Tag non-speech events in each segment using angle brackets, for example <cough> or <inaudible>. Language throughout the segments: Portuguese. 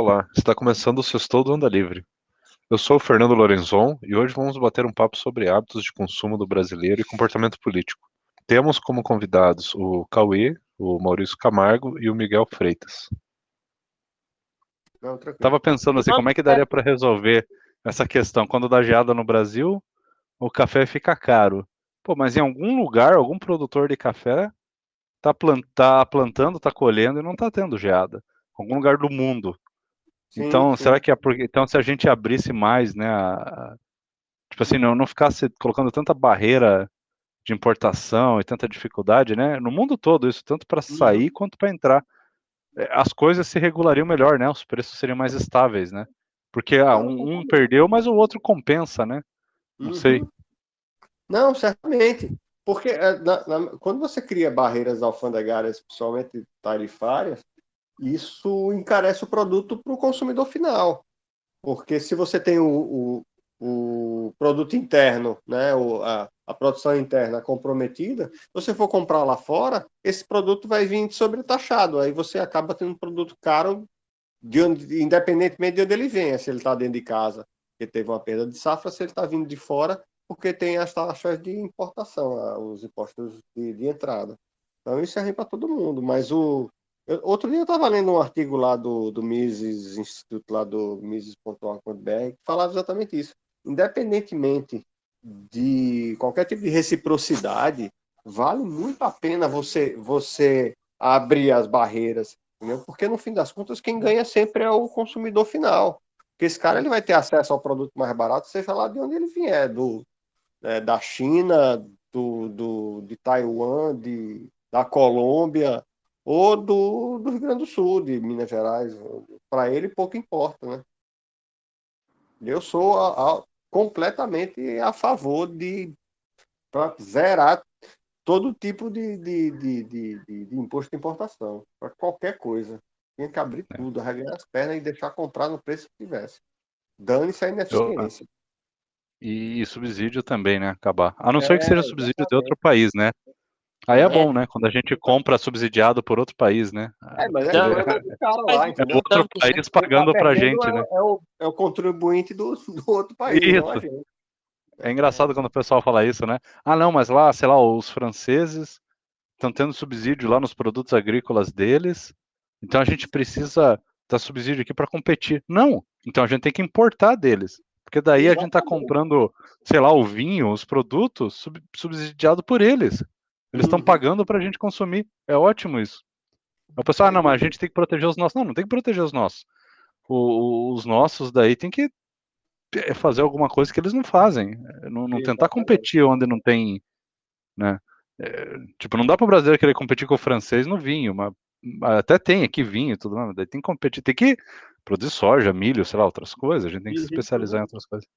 Olá, está começando o Sextou do Anda Livre. Eu sou o Fernando Lorenzon e hoje vamos bater um papo sobre hábitos de consumo do brasileiro e comportamento político. Temos como convidados o Cauê, o Maurício Camargo e o Miguel Freitas. Estava pensando assim, como é que daria para resolver essa questão? Quando dá geada no Brasil, o café fica caro. Pô, mas em algum lugar, algum produtor de café tá, plant, tá plantando, tá colhendo e não tá tendo geada. Algum lugar do mundo. Sim, então, sim. será que é porque, então se a gente abrisse mais, né, a, tipo assim, não, não ficasse colocando tanta barreira de importação e tanta dificuldade, né, no mundo todo isso, tanto para sair uhum. quanto para entrar, é, as coisas se regulariam melhor, né, os preços seriam mais estáveis, né, porque ah, um, um perdeu, mas o outro compensa, né, não uhum. sei. Não, certamente, porque é, na, na, quando você cria barreiras alfandegárias, principalmente tarifárias, isso encarece o produto para o consumidor final. Porque se você tem o, o, o produto interno, né, o, a, a, produção interna comprometida, você for comprar lá fora, esse produto vai vir sobretaxado. Aí você acaba tendo um produto caro, de onde, independentemente de onde ele venha, se ele está dentro de casa, porque teve uma perda de safra, se ele está vindo de fora, porque tem as taxas de importação, os impostos de, de entrada. Então isso é ruim para todo mundo, mas o, outro dia eu estava lendo um artigo lá do, do Mises, Instituto lá do Mises.org.br, que falava exatamente isso. Independentemente de qualquer tipo de reciprocidade, vale muito a pena você, você abrir as barreiras, entendeu? porque no fim das contas quem ganha sempre é o consumidor final. Porque esse cara ele vai ter acesso ao produto mais barato, seja lá de onde ele vier, do, é, da China, do, do, de Taiwan, de, da Colômbia, ou do, do Rio Grande do Sul, de Minas Gerais. Para ele, pouco importa, né? Eu sou a, a, completamente a favor de zerar todo tipo de, de, de, de, de imposto de importação, para qualquer coisa. Tinha que abrir é. tudo, arregar as pernas e deixar comprar no preço que tivesse. Dane-se a ineficiência. E, e, subsídio também, né? Acabar. A não é, ser que seja subsídio exatamente. de outro país, né? Aí é, é, bom, né? Quando a gente compra subsidiado por outro país, né? É, mas é, é, lá, é outro país pagando pra gente, é, né? É o, é o contribuinte do, do outro país, isso. É engraçado quando o pessoal fala isso, né? Ah, não, mas lá, sei lá, os franceses estão tendo subsídio lá nos produtos agrícolas deles, então a gente precisa dar subsídio aqui para competir. Não, então a gente tem que importar deles. Porque daí Exatamente. a gente está comprando, sei lá, o vinho, os produtos sub, subsidiado por eles. Eles estão uhum. pagando para a gente consumir. É ótimo isso. O pessoal, ah, não, mas a gente tem que proteger os nossos. Não, não tem que proteger os nossos. O, os nossos daí tem que é, fazer alguma coisa que eles não fazem. É, não, não tentar competir onde não tem. Né? É, tipo, não dá para o brasileiro querer competir com o francês no vinho, mas até tem aqui vinho e tudo mais, daí tem que competir, tem que produzir soja, milho, sei lá, outras coisas, a gente tem que se uhum. especializar em outras coisas.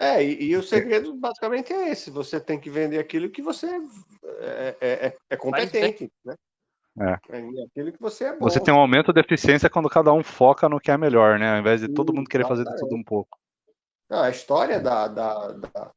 É, e, e, o segredo basicamente é esse: você tem que vender aquilo que você é, é, é, é competente, né? É. é. Aquilo que você é bom. Você tem um aumento de eficiência quando cada um foca no que é melhor, né? Ao invés de todo mundo querer fazer de tudo um pouco. Não, a história da, da, da,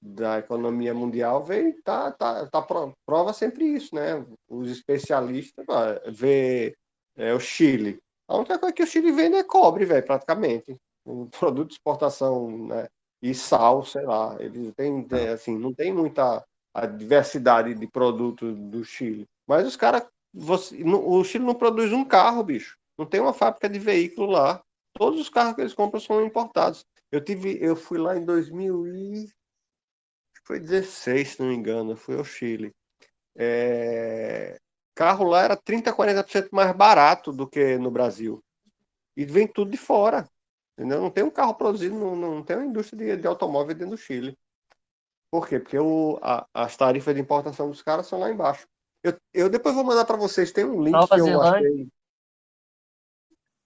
da, economia mundial veio, tá, tá, tá prova sempre isso, né? Os especialistas vê é, o Chile. A única coisa que o Chile vende é cobre, velho, praticamente. Um produto de exportação, né? E sal, sei lá. Eles têm, é, assim, não tem muita a diversidade de produtos do Chile. Mas os caras, o Chile não produz um carro, bicho. Não tem uma fábrica de veículo lá. Todos os carros que eles compram são importados. Eu tive, eu fui lá em 2000 e foi 16, se não me engano, eu fui ao Chile. É... Carro lá era 30, 40% mais barato do que no Brasil. E vem tudo de fora. Entendeu? Não tem um carro produzido, não, não tem uma indústria de, de automóvel dentro do Chile. Por quê? Porque o, a, as tarifas de importação dos caras são lá embaixo. Eu, eu depois vou mandar para vocês, tem um link Nova que eu achei.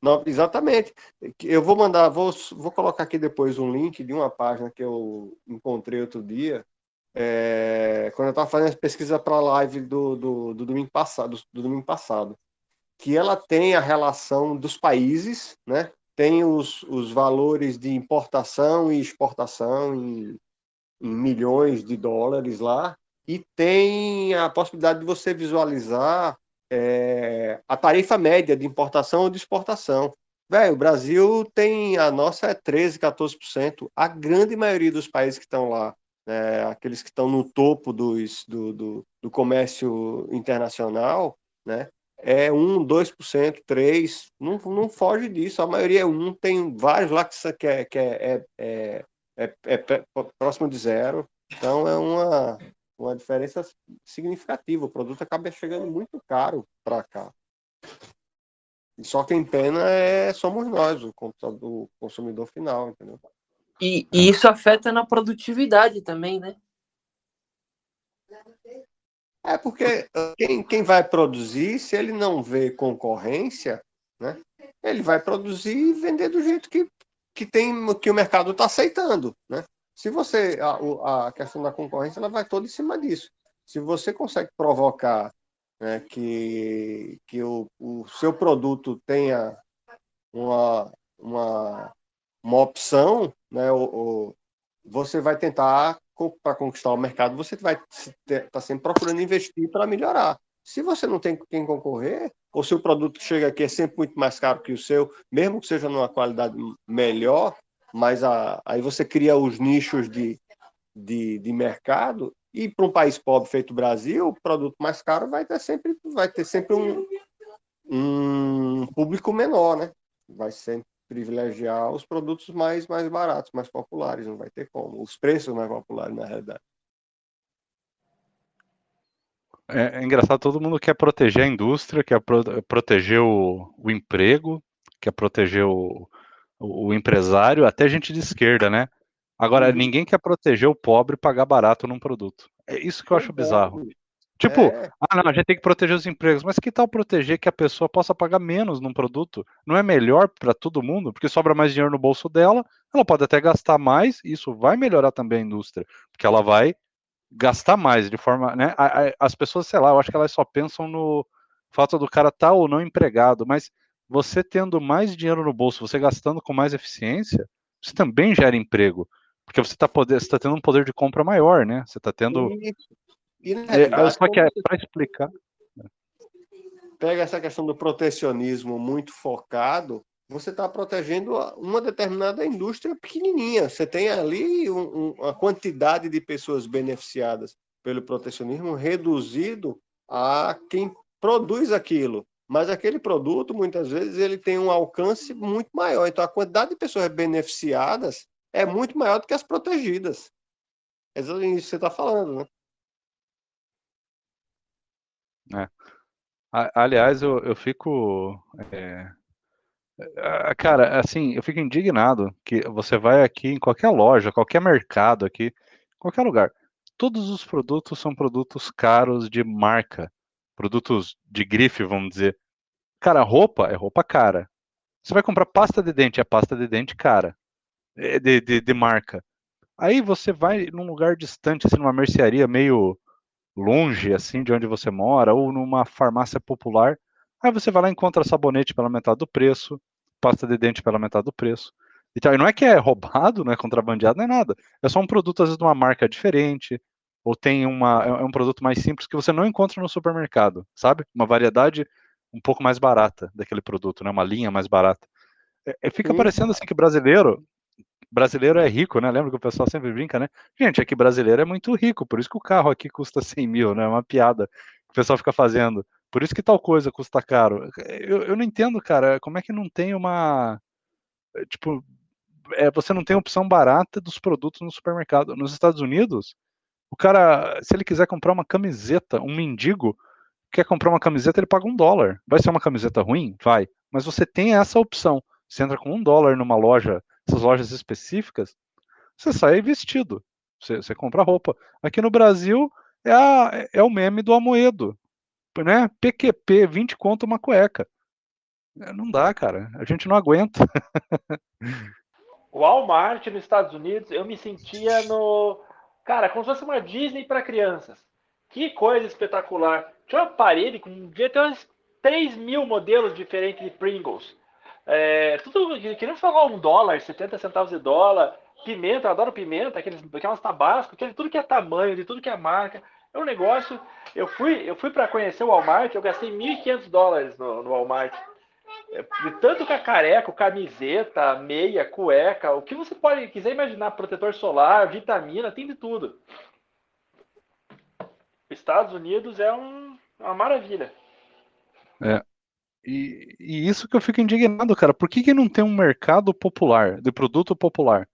Não, exatamente. Eu vou mandar, vou, vou colocar aqui depois um link de uma página que eu encontrei outro dia, é, quando eu estava fazendo as pesquisas para a live do, do, do, domingo passado, do, do domingo passado, que ela tem a relação dos países, né? Tem os, os valores de importação e exportação em, em milhões de dólares lá, e tem a possibilidade de você visualizar é, a tarifa média de importação ou de exportação. Velho, o Brasil tem. A nossa é 13%, 14%. A grande maioria dos países que estão lá, né, aqueles que estão no topo dos, do, do, do comércio internacional, né, é 1, 2%, 3%, não, não foge disso. A maioria é 1, tem vários lá que, é, que é, é, é, é, é próximo de zero. Então é uma, uma diferença significativa. O produto acaba chegando muito caro para cá. E só quem pena é, somos nós, o, o consumidor final, entendeu? E, e, isso afeta na produtividade também, né? É porque quem, quem vai produzir, se ele não vê concorrência, né, ele vai produzir e vender do jeito que, que, tem, que o mercado está aceitando. Né? Se você. A, a questão da concorrência ela vai toda em cima disso. Se você consegue provocar né, que, que o, o seu produto tenha uma, uma, uma opção, né, ou você vai tentar, para conquistar o mercado, você vai estar tá sempre procurando investir para melhorar. Se você não tem quem concorrer, ou se o produto que chega aqui é sempre muito mais caro que o seu, mesmo que seja numa qualidade melhor, mas a, aí você cria os nichos de, de, de mercado, e para um país pobre feito o Brasil, o produto mais caro vai ter sempre, vai ter sempre um, um público menor, né? Vai sempre privilegiar os produtos mais, mais baratos, mais populares, não vai ter como. Os preços mais populares, na realidade. É, é engraçado, todo mundo quer proteger a indústria, quer pro, proteger o, o emprego, quer proteger o, o, o empresário, até gente de esquerda, né? Agora, uhum. ninguém quer proteger o pobre e pagar barato num produto. É isso que eu acho bizarro. Tipo, é. ah, não, a gente tem que proteger os empregos, mas que tal proteger que a pessoa possa pagar menos num produto? Não é melhor para todo mundo? Porque sobra mais dinheiro no bolso dela, ela pode até gastar mais, e isso vai melhorar também a indústria, porque ela vai gastar mais de forma, né? As pessoas, sei lá, eu acho que elas só pensam no fato do cara estar tá ou não empregado, mas você tendo mais dinheiro no bolso, você gastando com mais eficiência, isso também gera emprego. Porque você está tá tendo um poder de compra maior, né? Você está tendo. E, é, só que é para explicar. Pega essa questão do protecionismo muito focado, você está protegendo uma determinada indústria pequenininha. Você tem ali um, um, uma quantidade de pessoas beneficiadas pelo protecionismo reduzido a quem produz aquilo. Mas aquele produto, muitas vezes, ele tem um alcance muito maior. Então, a quantidade de pessoas beneficiadas é muito maior do que as protegidas. É isso que você está falando, né? É. Aliás, eu, eu fico. É... Cara, assim, eu fico indignado que você vai aqui em qualquer loja, qualquer mercado aqui, qualquer lugar. Todos os produtos são produtos caros de marca, produtos de grife, vamos dizer. Cara, roupa é roupa cara. Você vai comprar pasta de dente, é pasta de dente cara. É, de, de, de, marca. Aí você vai num lugar distante, assim, numa mercearia meio longe, assim, de onde você mora, ou numa farmácia popular. Aí você vai lá e encontra sabonete pela metade do preço, pasta de dente pela metade do preço. Então, e não é que é roubado, não é contrabandeado, não é nada. É só um produto, às vezes, de uma marca diferente, ou tem uma, é, é um produto mais simples que você não encontra no supermercado, sabe? Uma variedade um pouco mais barata daquele produto, né? Uma linha mais barata. É, fica parecendo assim que brasileiro brasileiro é rico, né? Lembra que o pessoal sempre brinca, né? Gente, aqui brasileiro é muito rico, por isso que o carro aqui custa <laughs> 100 mil, né? É uma piada que o pessoal fica fazendo. Por isso que tal coisa custa caro. Eu, eu não entendo, cara, como é que não tem uma. Tipo, é, você não tem opção barata dos produtos no supermercado. Nos Estados Unidos, o cara, se ele quiser comprar uma camiseta, um mendigo quer comprar uma camiseta, ele paga um dólar. Vai ser uma camiseta ruim? Vai. Mas você tem essa opção. Você entra com um dólar numa loja essas lojas específicas, você sai vestido, você, você compra roupa. Aqui no Brasil é, a, é o meme do Amoedo, né? PQP, 20 conto uma cueca. É, não dá, cara. A gente não aguenta. O <laughs> Walmart nos Estados Unidos, eu me sentia no. Cara, como se fosse uma Disney para crianças. Que coisa espetacular. Tinha uma parede com. Devia ter uns 3 mil modelos diferentes de Pringles. É, tudo que nem falou um dólar, 70 centavos de dólar, pimenta, eu adoro pimenta, aqueles, aquelas tabasco, aquele, tudo que é tamanho, de tudo que é marca. É um negócio. Eu fui, eu fui para conhecer o Walmart, eu gastei 1.500 dólares no, no Walmart. de tanto cacareco, camiseta, meia, cueca, o que você pode quiser imaginar, protetor solar, vitamina, tem de tudo. Estados Unidos é um, uma maravilha. É. E, e, isso que eu fico indignado, cara. Por que, que não tem um mercado popular, de produto popular?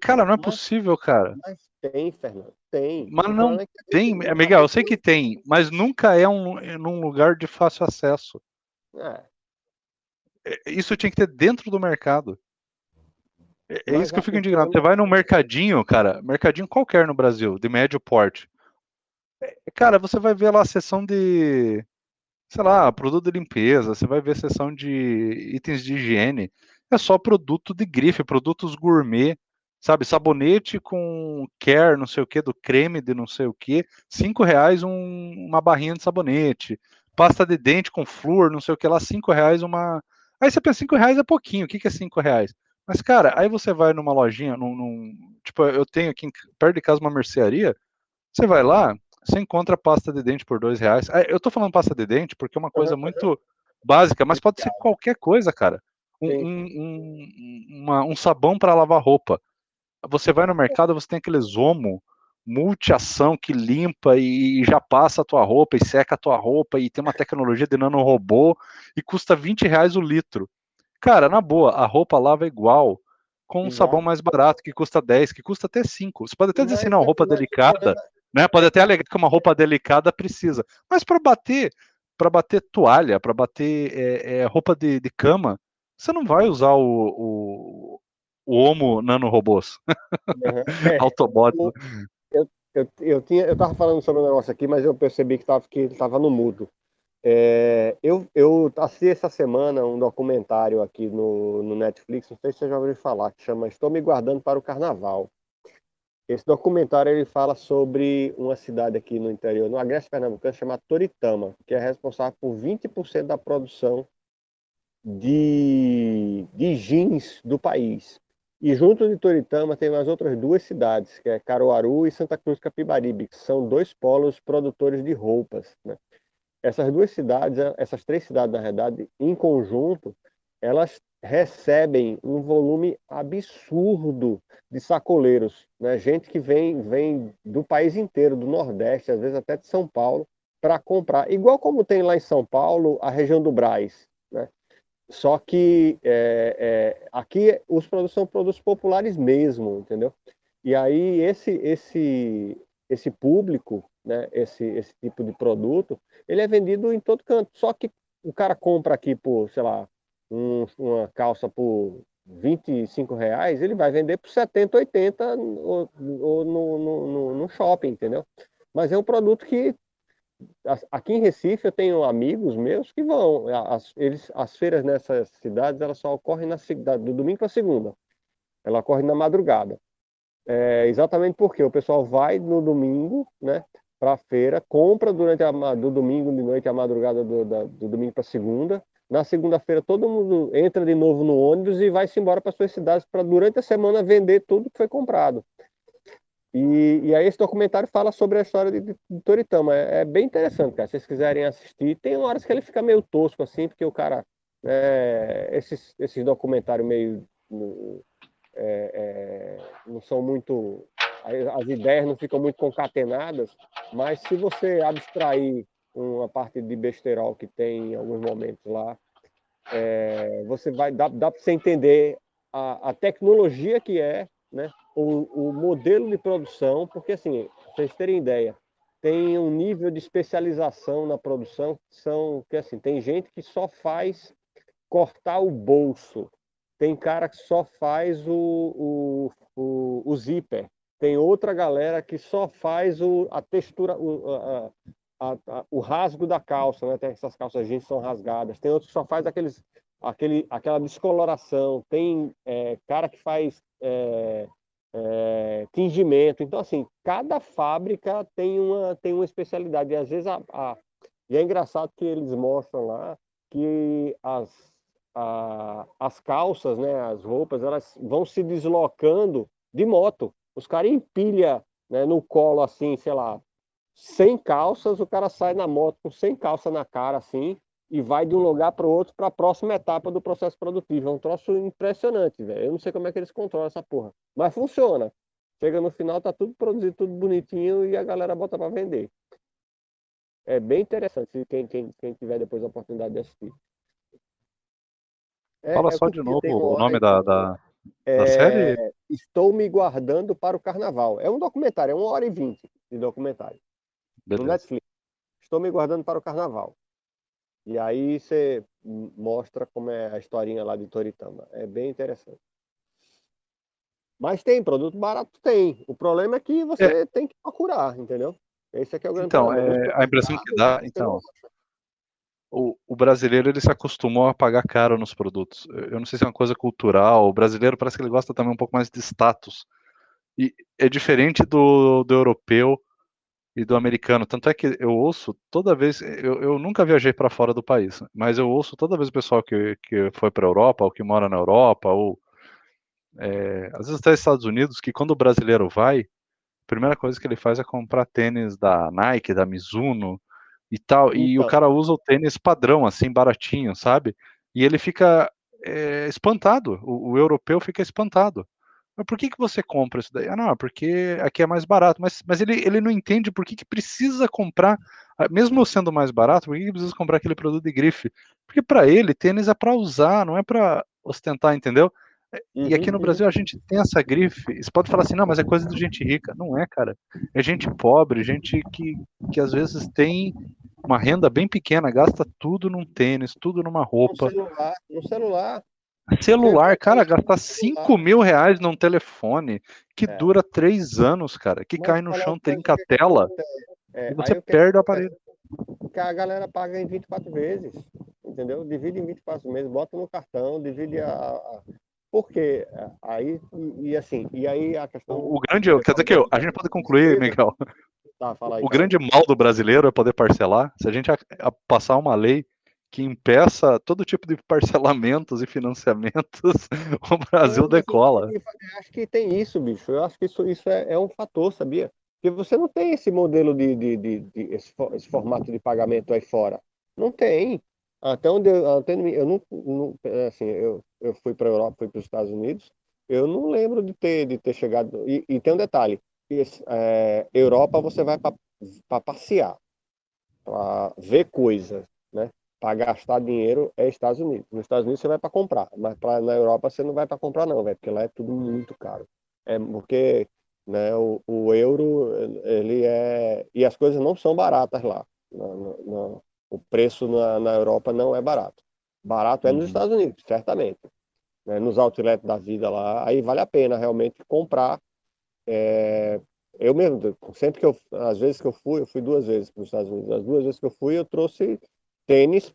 Cara, não é possível, cara. Mas tem, Fernando. Tem. Mas não é tem, Miguel, eu sei que tem, mas nunca é um, num lugar de fácil acesso. É. é isso tinha que ter dentro do mercado. É, é isso que eu fico indignado. Você vai num mercadinho, cara, mercadinho qualquer no Brasil, de médio porte. É, cara, você vai ver lá a seção de, sei lá, produto de limpeza, você vai ver seção de itens de higiene. É só produto de grife, produtos gourmet sabe, sabonete com care, não sei o que, do creme de não sei o que, cinco reais um, uma barrinha de sabonete, pasta de dente com flúor, não sei o que lá, cinco reais uma... Aí você pensa, cinco reais é pouquinho, o que, que é cinco reais? Mas, cara, aí você vai numa lojinha, num, num, tipo, eu tenho aqui perto de casa uma mercearia, você vai lá, você encontra pasta de dente por dois reais. Eu tô falando pasta de dente porque é uma coisa muito básica, mas pode ser qualquer coisa, cara. Um, um, um, uma, um sabão para lavar roupa. Você vai no mercado, você tem aqueles Omo multiação que limpa e já passa a tua roupa e seca a tua roupa e tem uma tecnologia de nanorobô e custa 20 reais o litro. Cara, na boa, a roupa lava igual com um sabão mais barato que custa 10, que custa até 5. Você pode até dizer assim, não, roupa delicada, né? Pode até alegar que uma roupa delicada precisa. Mas para bater, para bater toalha, para bater é, é, roupa de, de, cama, você não vai usar o, o, o Homo nanorobôs. Uhum. <laughs> É, Autobots. Eu, eu, eu, tinha, eu tava falando sobre um negócio aqui, mas eu percebi que, tava, que ele estava no mudo. É, eu, eu assisti essa semana um documentário aqui no, no Netflix, não sei se você já ouviu falar, que chama Estou Me Guardando para o Carnaval. Esse documentário ele fala sobre uma cidade aqui no interior, no Agreste Pernambucano, chamada Toritama, que é responsável por 20% da produção de, de jeans do país. E junto de Toritama tem mais outras duas cidades, que é Caruaru e Santa Cruz Capibaribe, que são dois polos produtores de roupas. Né? Essas duas cidades, essas três cidades, na verdade, em conjunto, elas recebem um volume absurdo de sacoleiros, né? gente que vem, vem do país inteiro, do Nordeste, às vezes até de São Paulo, para comprar. Igual como tem lá em São Paulo a região do Braz. Né? Só que é, é, aqui os produtos são produtos populares mesmo, entendeu? E aí esse esse esse público, né, esse esse tipo de produto, ele é vendido em todo canto. Só que o cara compra aqui por, sei lá, um, uma calça por 25 reais, ele vai vender por 70, 80 ou, ou no, no, no, shopping, entendeu? Mas é um produto que aqui em Recife eu tenho amigos meus que vão. As, eles, as feiras nessas cidades elas só ocorrem na cidade do domingo para segunda. Ela ocorre na madrugada. É, exatamente porque o pessoal vai no domingo, né, para a feira, compra durante a do domingo de noite a madrugada do, da, do domingo para segunda. Na segunda-feira todo mundo entra de novo no ônibus e vai se embora para suas cidades para durante a semana vender tudo que foi comprado. E, e, aí esse documentário fala sobre a história de, de, de Toritama. É, é, bem interessante, cara. Se vocês quiserem assistir, tem horas que ele fica meio tosco, assim, porque o cara. É, esses, esses documentários meio. É, é, não são muito. As ideias não ficam muito concatenadas, mas se você abstrair uma parte de besterol que tem em alguns momentos lá, é, você vai dá, dá para você entender a, a tecnologia que é, né? o, o modelo de produção, porque assim, vocês terem ideia, tem um nível de especialização na produção que são que assim, tem gente que só faz cortar o bolso, tem cara que só faz o, o, o, o zíper, tem outra galera que só faz o, a textura, o, a, a, o rasgo da calça, né? Tem essas calças jeans são rasgadas, tem outros que só faz aqueles, aquele, aquela descoloração, tem é, cara que faz é, é, tingimento. Então, assim, cada fábrica tem uma, tem uma especialidade. E às vezes, a, a, e é engraçado que eles mostram lá que as, a, as calças, né, as roupas, elas vão se deslocando de moto. Os caras empilham né, no colo, assim, sei lá, sem calças, o cara sai na moto com sem calça na cara, assim, e vai de um lugar para o outro para a próxima etapa do processo produtivo. É um troço impressionante, velho. Eu não sei como é que eles controlam essa porra. Mas funciona. Chega no final, tá tudo produzido, tudo bonitinho e a galera bota para vender. É bem interessante, quem, quem, quem tiver depois a oportunidade de assistir. É, Fala é só de novo o nome da, da, é, da, série. Estou me guardando para o carnaval. É um documentário, é uma hora e vinte de documentário. Beleza. No Netflix. Estou me guardando para o carnaval. E aí você mostra como é a historinha lá de Toritama. É bem interessante. Mas tem, produto barato tem. O problema é que você é. tem que procurar, entendeu? Esse aqui é o grande então, problema. É, a impressão que dá, então, o, o, brasileiro ele se acostumou a pagar caro nos produtos. Eu não sei se é uma coisa cultural. O brasileiro parece que ele gosta também um pouco mais de status. E é diferente do, do europeu e do americano. Tanto é que eu ouço toda vez, eu, eu nunca viajei para fora do país, mas eu ouço toda vez o pessoal que, que foi para a Europa, ou que mora na Europa, ou é, às vezes até Estados Unidos, que quando o brasileiro vai, a primeira coisa que ele faz é comprar tênis da Nike, da Mizuno e tal, então. e o então. cara usa o tênis padrão, assim, baratinho, sabe? E ele fica é, espantado, o, o europeu fica espantado. Mas por que, que você compra isso daí? Ah, não, porque aqui é mais barato. Mas, mas ele, ele não entende por que, que precisa comprar, ah, mesmo sendo mais barato, por que, que precisa comprar aquele produto de grife? Porque para ele, tênis é para usar, não é para ostentar, entendeu? Uhum, e aqui no uhum. Brasil a gente tem essa grife. Você pode falar assim, não, mas é coisa de gente rica. Não é, cara. É gente pobre, gente que, que às vezes tem uma renda bem pequena, gasta tudo num tênis, tudo numa roupa. No celular, no celular. Celular, <laughs> cara, gastar 5 mil reais num telefone que é. dura 3 anos, cara, que Mas cai no chão, trinca a tela, é, e você perde o aparelho. Que a galera paga em 24 vezes, entendeu? Divide em 24 meses, bota no cartão, divide a. a... Por quê? Aí, e, assim, e aí a questão. O, grande, quer dizer que eu, a gente pode concluir, Miguel. Tá, aí, o grande mal do brasileiro é poder parcelar. Se a gente a, a passar uma lei que impeça todo tipo de parcelamentos e financiamentos, <laughs> o Brasil decola. Eu acho que tem isso, bicho. Eu acho que isso, isso é, é um fator, sabia? Porque você não tem esse modelo de, de, de, de esse, esse, formato de pagamento aí fora. Não tem. Até onde eu, até eu não, não assim, eu, eu fui para a Europa, fui para os Estados Unidos, eu não lembro de ter, de ter chegado. E, e tem um detalhe: esse, é, Europa você vai para passear, para ver coisas, né? Para gastar dinheiro é Estados Unidos. Nos Estados Unidos você vai para comprar, mas pra, na Europa você não vai para comprar não, velho, porque lá é tudo muito caro. É porque né, o, o, euro ele é e as coisas não são baratas lá. o preço na, na, Europa não é barato. Barato é nos uhum. Estados Unidos, certamente. Né, nos outlets da vida lá, aí vale a pena realmente comprar. É, eu mesmo, sempre que eu, às vezes que eu fui, eu fui duas vezes para os Estados Unidos. As duas vezes que eu fui, eu trouxe tênis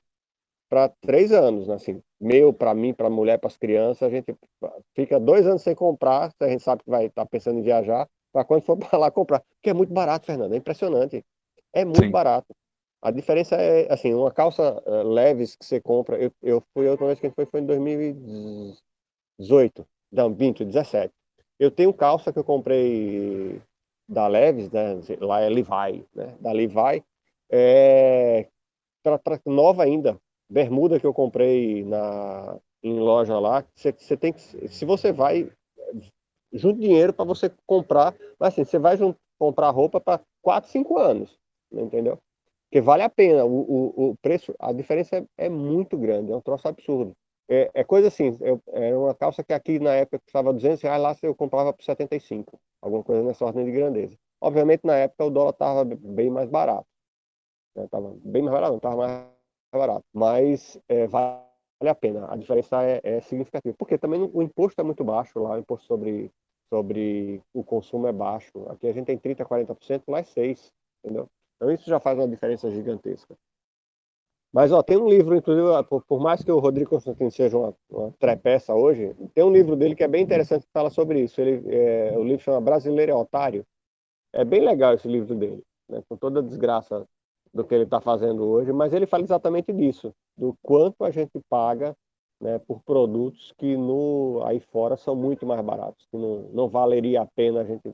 para três anos, né? assim, meu, para mim, para a mulher, para as crianças, a gente fica dois anos sem comprar, a gente sabe que vai estar tá pensando em viajar, para quando for <laughs> para lá comprar, porque é muito barato, Fernando, é impressionante, é muito Sim. barato. A diferença é, assim, uma calça uh, leves que você compra, eu, eu fui a última vez que a gente foi, foi em 2018, não, 20, 17. Eu tenho calça que eu comprei da Leves, né, lá é Levi, né, da Levi, é, pra, nova ainda. Bermuda que eu comprei na, em loja lá, você, tem que, se você vai, junto dinheiro para você comprar, mas assim, você vai junto, comprar roupa para 4, 5 anos, entendeu? Porque vale a pena, o, o, o preço, a diferença é, é, muito grande, é um troço absurdo. É, é coisa assim, eu, é uma calça que aqui na época custava 200 reais, lá eu comprava por 75, alguma coisa nessa ordem de grandeza. Obviamente, na época, o dólar estava bem mais barato. Né? Tava bem mais barato, não estava mais barato. Mas é, vale a pena. A diferença é, é significativa. Porque também o imposto é muito baixo lá, o imposto sobre, sobre o consumo é baixo. Aqui a gente tem 30%, 40%, lá é 6%. Entendeu? Então isso já faz uma diferença gigantesca. Mas ó, tem um livro, inclusive, por, por mais que o Rodrigo Constantino seja uma, uma trepeça hoje, tem um livro dele que é bem interessante que fala sobre isso. Ele, é, o livro chama Brasileiro é Otário. É bem legal esse livro dele, né? com toda a desgraça do que ele está fazendo hoje, mas ele fala exatamente disso, do quanto a gente paga né, por produtos que no, aí fora são muito mais baratos, que não, não valeria a pena a gente.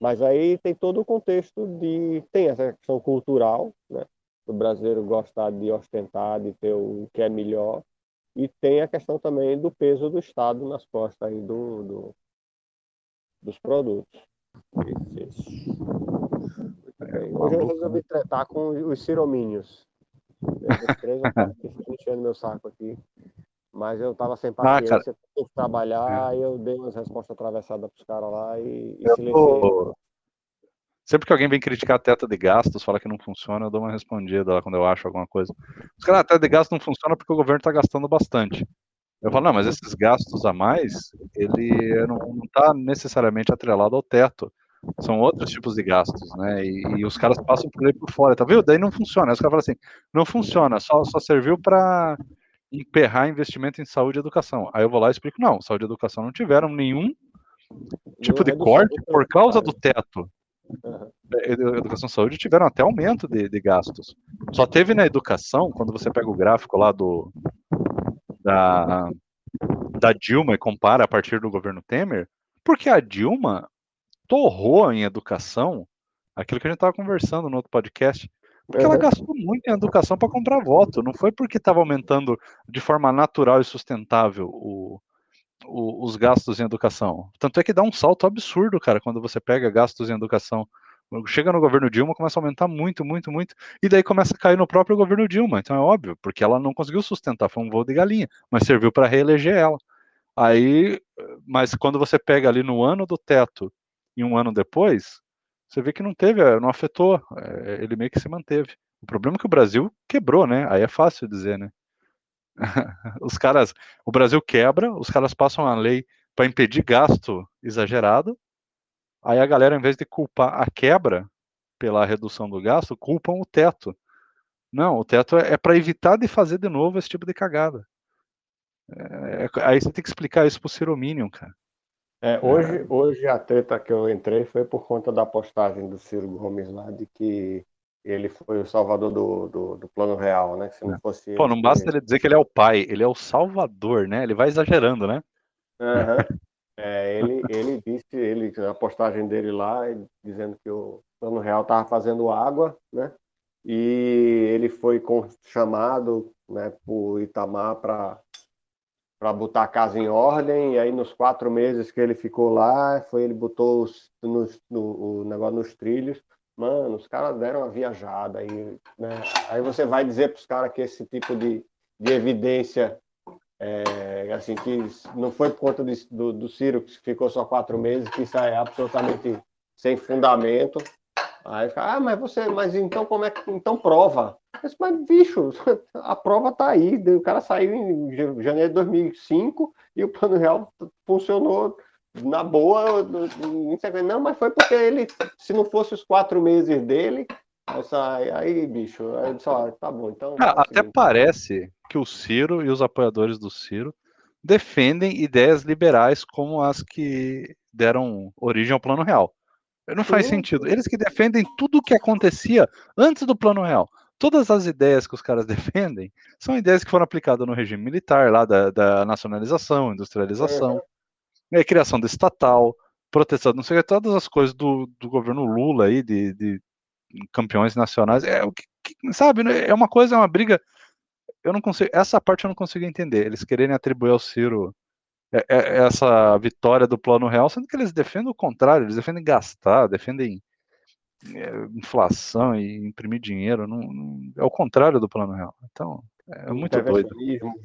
Mas aí tem todo o contexto de. tem essa questão cultural, né? do brasileiro gostar de ostentar, de ter o que é melhor. E tem a questão também do peso do Estado nas costas aí do, do dos produtos. Isso, isso. Hoje eu resolvi tratar com os ciromínios. Os três <laughs> enchendo meu saco aqui. Mas eu tava sem ah, paciência, ah, que trabalhar, é. eu dei umas respostas atravessadas pros caras lá e, e silenciei. Tô... Sempre que alguém vem criticar a teta de gastos, fala que não funciona, eu dou uma respondida lá quando eu acho alguma coisa. Os caras, a teta de gastos não funciona porque o governo está gastando bastante. Eu falo, não, mas esses gastos a mais, ele não está necessariamente atrelado ao teto. São outros tipos de gastos, né? E, e os caras passam por aí por fora, tá vendo? Daí não funciona. Aí os caras falam assim, não funciona, só, só serviu para emperrar investimento em saúde e educação. Aí eu vou lá e explico, não, saúde e educação não tiveram nenhum tipo de corte por causa do teto. Uhum. Educação e saúde tiveram até aumento de, de, gastos. Só teve na educação, quando você pega o gráfico lá do da, da Dilma e compara a partir do governo Temer, porque a Dilma torrou em educação aquilo que a gente estava conversando no outro podcast. Porque uhum. ela gastou muito em educação para comprar voto. Não foi porque estava aumentando de forma natural e sustentável o, o, os gastos em educação. Tanto é que dá um salto absurdo, cara, quando você pega gastos em educação. Chega no governo Dilma, começa a aumentar muito, muito, muito, e daí começa a cair no próprio governo Dilma. Então é óbvio, porque ela não conseguiu sustentar, foi um voo de galinha, mas serviu para reeleger ela. Aí, mas quando você pega ali no ano do teto e um ano depois, você vê que não teve, não afetou, é, ele meio que se manteve. O problema é que o Brasil quebrou, né? Aí é fácil dizer, né? <laughs> os caras, o Brasil quebra, os caras passam a lei para impedir gasto exagerado. Aí a galera, em vez de culpar a quebra pela redução do gasto, culpam o teto. Não, o teto é, é para evitar de fazer de novo esse tipo de cagada. É, é aí você tem que explicar isso pro Ciro Minion, cara. É, hoje, é. hoje a treta que eu entrei foi por conta da postagem do Ciro Gomes lá de que ele foi o salvador do, do, do plano real, né? Se não é. fosse Pô, não basta ele dizer que ele é o pai, ele é o salvador, né? Ele vai exagerando, né? Uhum. É, ele, ele disse, ele, a postagem dele lá, dizendo que o plano real estava fazendo água, né? E ele foi com, chamado né, por Itamar para para botar a casa em ordem, e aí nos quatro meses que ele ficou lá, foi ele botou os, no, o negócio nos trilhos, Mano, os caras deram uma viajada aí, né? Aí você vai dizer para os caras que esse tipo de, de evidência, é, assim, que não foi por conta de, do, do Ciro, que ficou só quatro meses, que isso é absolutamente sem fundamento. Aí fica, ah, mas você, mas então como é que, então prova? Mas, mas bicho, <laughs> a prova tá aí, o cara saiu em janeiro de 2005 e o plano real funcionou na boa, não, mas foi porque ele, se não fosse os quatro meses dele, essa, aí, bicho, aí só, tá bom, então. Ah, até parece que o Ciro e os apoiadores do Ciro defendem ideias liberais como as que deram origem ao Plano Real. Não faz sentido. Eles que defendem tudo o que acontecia antes do Plano Real. Todas as ideias que os caras <laughs> defendem são ideias que foram aplicadas no regime militar, lá da, da nacionalização, industrialização. Uhum é, criação de estatal, proteção, não sei, todas as coisas do, do governo Lula aí, de, de campeões nacionais, é o que, sabe, né, é uma coisa, é uma briga, eu não consigo, essa parte eu não consigo entender, eles quererem atribuir ao Ciro é, é, essa vitória do plano real, sendo que eles defendem o contrário, eles defendem gastar, defendem inflação e imprimir dinheiro, não, não, é o contrário do plano real, então é muito doido.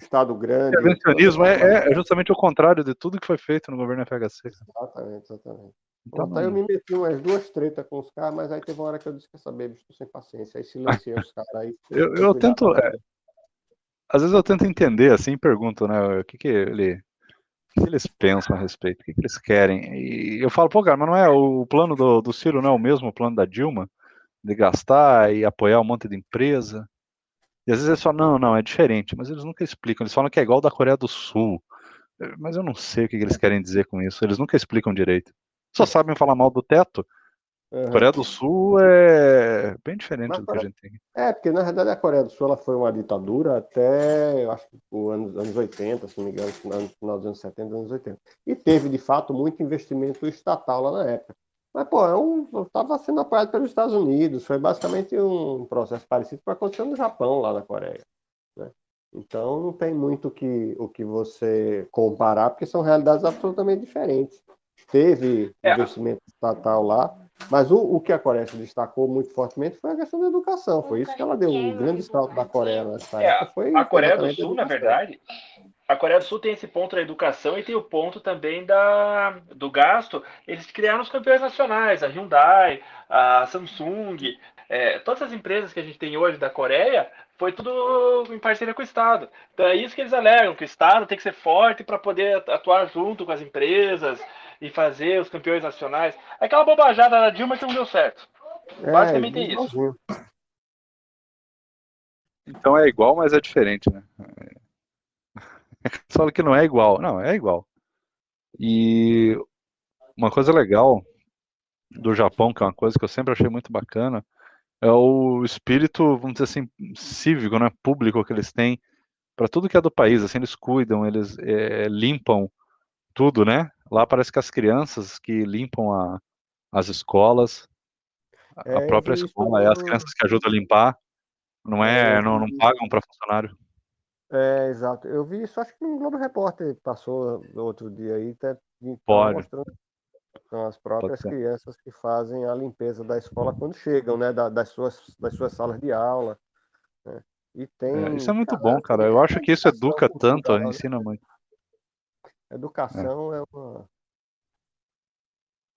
Estado grande. Intervencionismo é, é, justamente o contrário de tudo que foi feito no governo FHC. Exatamente, exatamente. Então, eu me meti umas duas tretas com os caras, mas aí teve uma hora que eu disse que saber, estou sem paciência. Aí silenciei os caras aí. eu, eu tento. É, às vezes eu tento entender assim pergunto, né? O que, que ele. O que eles pensam a respeito? O que, eles querem? E eu falo, pô, cara, mas não é o plano do, do Ciro, não é o mesmo plano da Dilma? De gastar e apoiar um monte de empresa? E às vezes eles falam, não, não, é diferente, mas eles nunca explicam. Eles falam que é igual da Coreia do Sul. Mas eu não sei o que eles querem dizer com isso. Eles nunca explicam direito. Só sabem falar mal do teto. Uhum. Coreia do Sul é bem diferente mas, do que a gente tem. É, porque na verdade a Coreia do Sul ela foi uma ditadura até, eu acho que os anos, anos 80, se não me engano, no final dos anos 70, anos 80. E teve, de fato, muito investimento estatal lá na época. Mas, pô, é um, estava sendo apoiado pelos Estados Unidos. Foi basicamente um processo parecido com o que aconteceu no Japão, lá na Coreia. Né? Então, não tem muito que, o que você comparar, porque são realidades absolutamente diferentes. Teve é. investimento estatal lá, mas o, o que a Coreia se destacou muito fortemente foi a questão da educação. Foi isso que ela deu um grande salto da Coreia nessa é, época. Foi a Coreia do Sul, na verdade, a Coreia do Sul tem esse ponto da educação e tem o ponto também da, do gasto. Eles criaram os campeões nacionais, a Hyundai, a Samsung, é, todas as empresas que a gente tem hoje da Coreia, foi tudo em parceria com o Estado. Então é isso que eles alegam, que o Estado tem que ser forte para poder atuar junto com as empresas e fazer os campeões nacionais. Aquela bobajada da Dilma que não deu certo. É, Basicamente é isso. Então é igual, mas é diferente, né? <laughs> Só que não é igual. Não, é igual. E uma coisa legal do Japão, que é uma coisa que eu sempre achei muito bacana, é o espírito, vamos dizer assim, cívico, né, público que eles têm para tudo que é do país. Assim, eles cuidam, eles é, limpam tudo, né? Lá parece que as crianças que limpam a, as escolas, a, é, própria escola, é as crianças que ajudam a limpar, não é, é não, não pagam para funcionário. É, exato. Eu vi isso, acho que no Globo Repórter passou outro dia aí, tá, Pode. mostrando são as próprias crianças que fazem a limpeza da escola quando chegam, né, da, das, suas, das suas salas de aula. Né? E tem, é, isso é muito cara, bom, cara. Eu acho que isso educa tanto, né? ensina muito. Educação é, é uma.